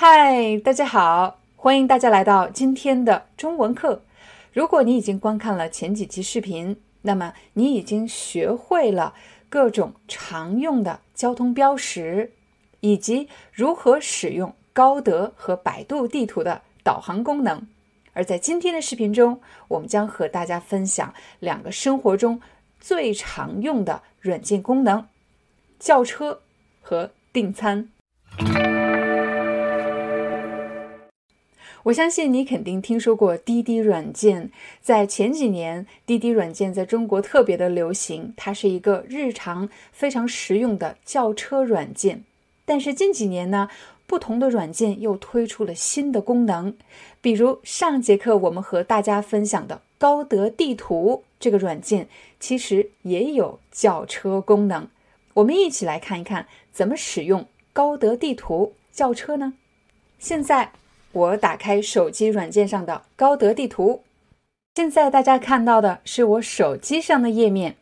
嗨，大家好，欢迎大家来到今天的中文课。如果你已经观看了前几期视频，那么你已经学会了各种常用的交通标识，以及如何使用高德和百度地图的导航功能。而在今天的视频中，我们将和大家分享两个生活中最常用的软件功能：叫车和订餐。我相信你肯定听说过滴滴软件，在前几年，滴滴软件在中国特别的流行，它是一个日常非常实用的叫车软件。但是近几年呢，不同的软件又推出了新的功能，比如上节课我们和大家分享的高德地图这个软件，其实也有叫车功能。我们一起来看一看怎么使用高德地图叫车呢？现在。我打开手机软件上的高德地图，现在大家看到的是我手机上的页面。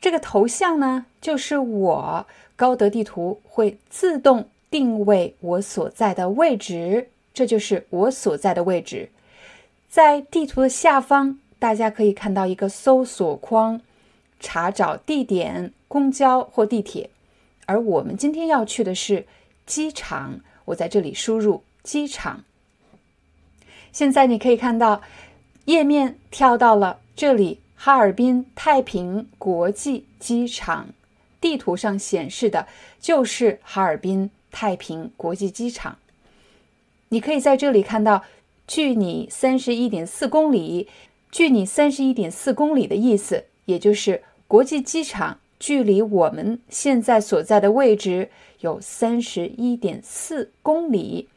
这个头像呢，就是我高德地图会自动定位我所在的位置，这就是我所在的位置。在地图的下方，大家可以看到一个搜索框，查找地点、公交或地铁。而我们今天要去的是机场，我在这里输入机场。现在你可以看到，页面跳到了这里，哈尔滨太平国际机场，地图上显示的就是哈尔滨太平国际机场。你可以在这里看到，距你三十一点四公里，距你三十一点四公里的意思，也就是国际机场距离我们现在所在的位置有三十一点四公里。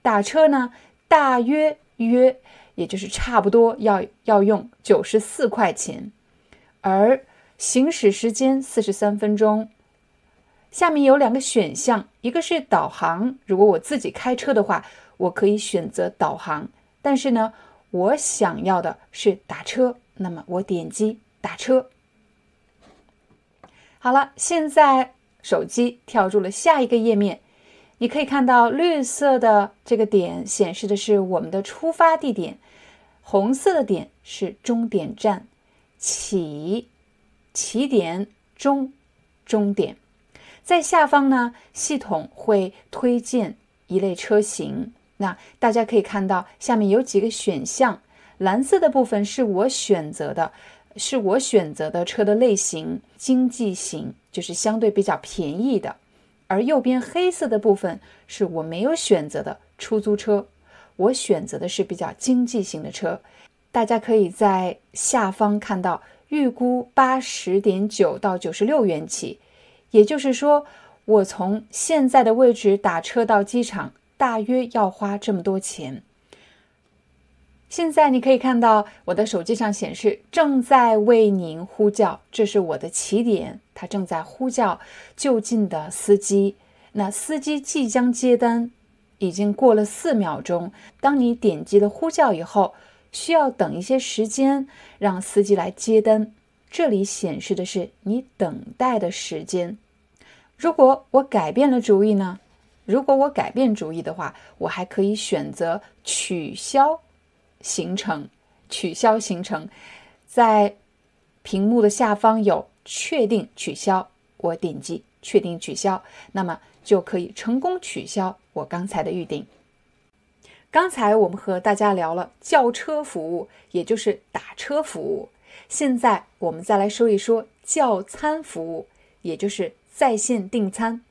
打车呢，大约。约，也就是差不多要要用九十四块钱，而行驶时间四十三分钟。下面有两个选项，一个是导航，如果我自己开车的话，我可以选择导航。但是呢，我想要的是打车，那么我点击打车。好了，现在手机跳入了下一个页面。你可以看到绿色的这个点显示的是我们的出发地点，红色的点是终点站，起起点终终点。在下方呢，系统会推荐一类车型。那大家可以看到下面有几个选项，蓝色的部分是我选择的，是我选择的车的类型，经济型就是相对比较便宜的。而右边黑色的部分是我没有选择的出租车，我选择的是比较经济型的车。大家可以在下方看到，预估八十点九到九十六元起，也就是说，我从现在的位置打车到机场，大约要花这么多钱。现在你可以看到我的手机上显示正在为您呼叫，这是我的起点，它正在呼叫就近的司机。那司机即将接单，已经过了四秒钟。当你点击了呼叫以后，需要等一些时间让司机来接单。这里显示的是你等待的时间。如果我改变了主意呢？如果我改变主意的话，我还可以选择取消。行程取消行程，在屏幕的下方有确定取消，我点击确定取消，那么就可以成功取消我刚才的预定。刚才我们和大家聊了叫车服务，也就是打车服务，现在我们再来说一说叫餐服务，也就是在线订餐。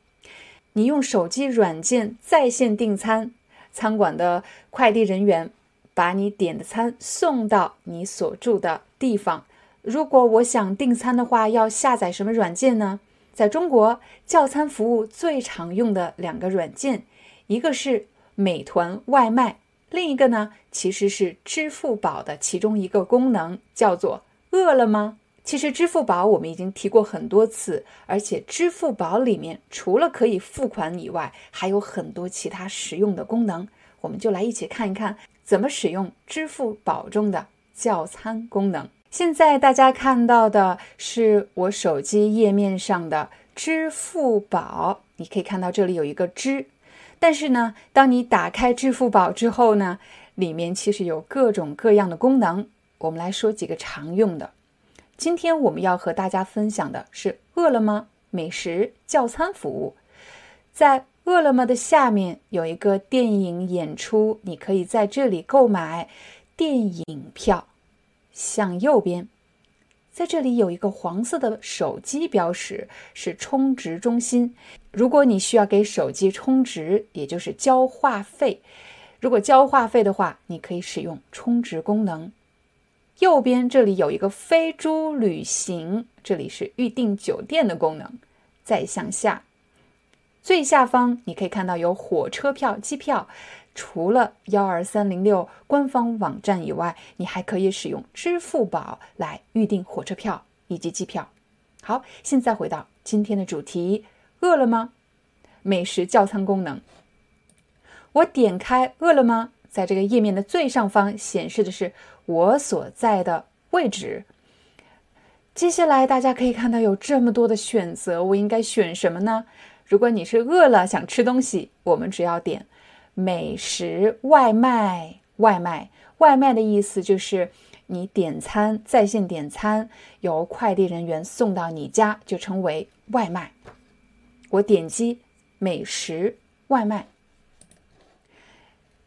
你用手机软件在线订餐，餐馆的快递人员。把你点的餐送到你所住的地方。如果我想订餐的话，要下载什么软件呢？在中国，叫餐服务最常用的两个软件，一个是美团外卖，另一个呢其实是支付宝的其中一个功能，叫做饿了么。其实支付宝我们已经提过很多次，而且支付宝里面除了可以付款以外，还有很多其他实用的功能。我们就来一起看一看怎么使用支付宝中的叫餐功能。现在大家看到的是我手机页面上的支付宝，你可以看到这里有一个“支”，但是呢，当你打开支付宝之后呢，里面其实有各种各样的功能。我们来说几个常用的。今天我们要和大家分享的是饿了么美食叫餐服务。在饿了么的下面有一个电影演出，你可以在这里购买电影票。向右边，在这里有一个黄色的手机标识，是充值中心。如果你需要给手机充值，也就是交话费，如果交话费的话，你可以使用充值功能。右边这里有一个飞猪旅行，这里是预订酒店的功能。再向下，最下方你可以看到有火车票、机票。除了幺二三零六官方网站以外，你还可以使用支付宝来预订火车票以及机票。好，现在回到今天的主题：饿了吗美食叫餐功能。我点开饿了吗，在这个页面的最上方显示的是。我所在的位置。接下来，大家可以看到有这么多的选择，我应该选什么呢？如果你是饿了想吃东西，我们只要点美食外卖。外卖，外卖的意思就是你点餐，在线点餐，由快递人员送到你家，就称为外卖。我点击美食外卖。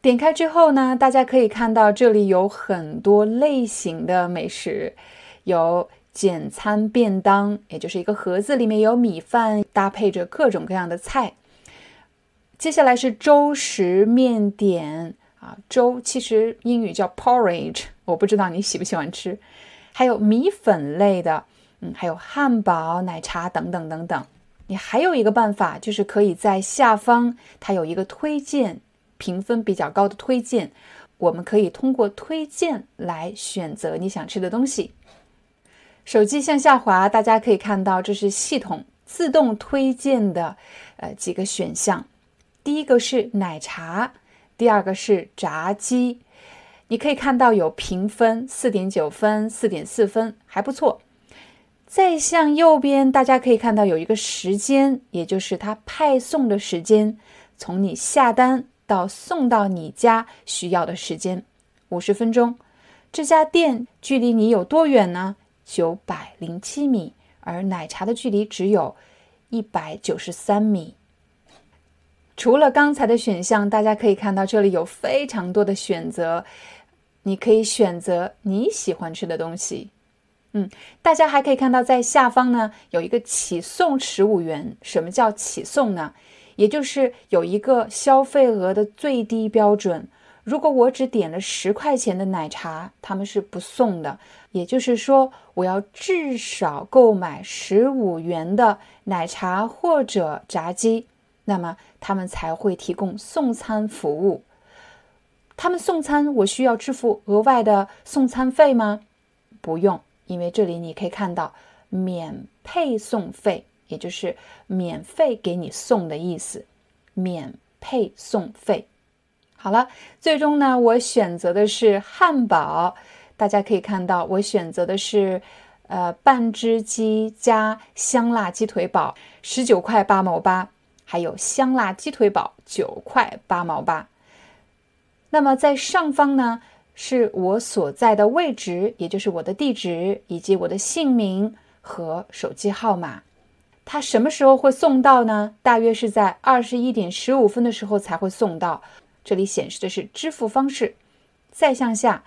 点开之后呢，大家可以看到这里有很多类型的美食，有简餐便当，也就是一个盒子里面有米饭，搭配着各种各样的菜。接下来是粥食面点啊，粥其实英语叫 porridge，我不知道你喜不喜欢吃。还有米粉类的，嗯，还有汉堡、奶茶等等等等。你还有一个办法，就是可以在下方，它有一个推荐。评分比较高的推荐，我们可以通过推荐来选择你想吃的东西。手机向下滑，大家可以看到这是系统自动推荐的呃几个选项。第一个是奶茶，第二个是炸鸡。你可以看到有评分四点九分、四点四分，还不错。再向右边，大家可以看到有一个时间，也就是它派送的时间，从你下单。到送到你家需要的时间五十分钟，这家店距离你有多远呢？九百零七米，而奶茶的距离只有一百九十三米。除了刚才的选项，大家可以看到这里有非常多的选择，你可以选择你喜欢吃的东西。嗯，大家还可以看到在下方呢有一个起送十五元。什么叫起送呢？也就是有一个消费额的最低标准，如果我只点了十块钱的奶茶，他们是不送的。也就是说，我要至少购买十五元的奶茶或者炸鸡，那么他们才会提供送餐服务。他们送餐，我需要支付额外的送餐费吗？不用，因为这里你可以看到免配送费。也就是免费给你送的意思，免配送费。好了，最终呢，我选择的是汉堡。大家可以看到，我选择的是呃半只鸡加香辣鸡腿堡，十九块八毛八，还有香辣鸡腿堡九块八毛八。那么在上方呢，是我所在的位置，也就是我的地址以及我的姓名和手机号码。它什么时候会送到呢？大约是在二十一点十五分的时候才会送到。这里显示的是支付方式。再向下，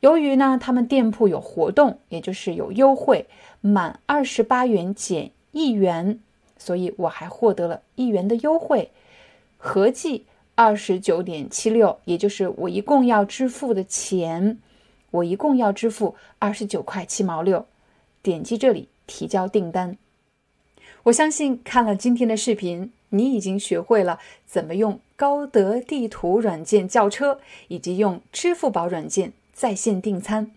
由于呢他们店铺有活动，也就是有优惠，满二十八元减一元，所以我还获得了一元的优惠，合计二十九点七六，也就是我一共要支付的钱，我一共要支付二十九块七毛六。点击这里提交订单。我相信看了今天的视频，你已经学会了怎么用高德地图软件叫车，以及用支付宝软件在线订餐。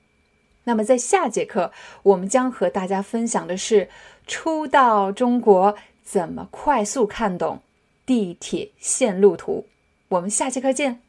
那么，在下节课，我们将和大家分享的是初到中国怎么快速看懂地铁线路图。我们下节课见。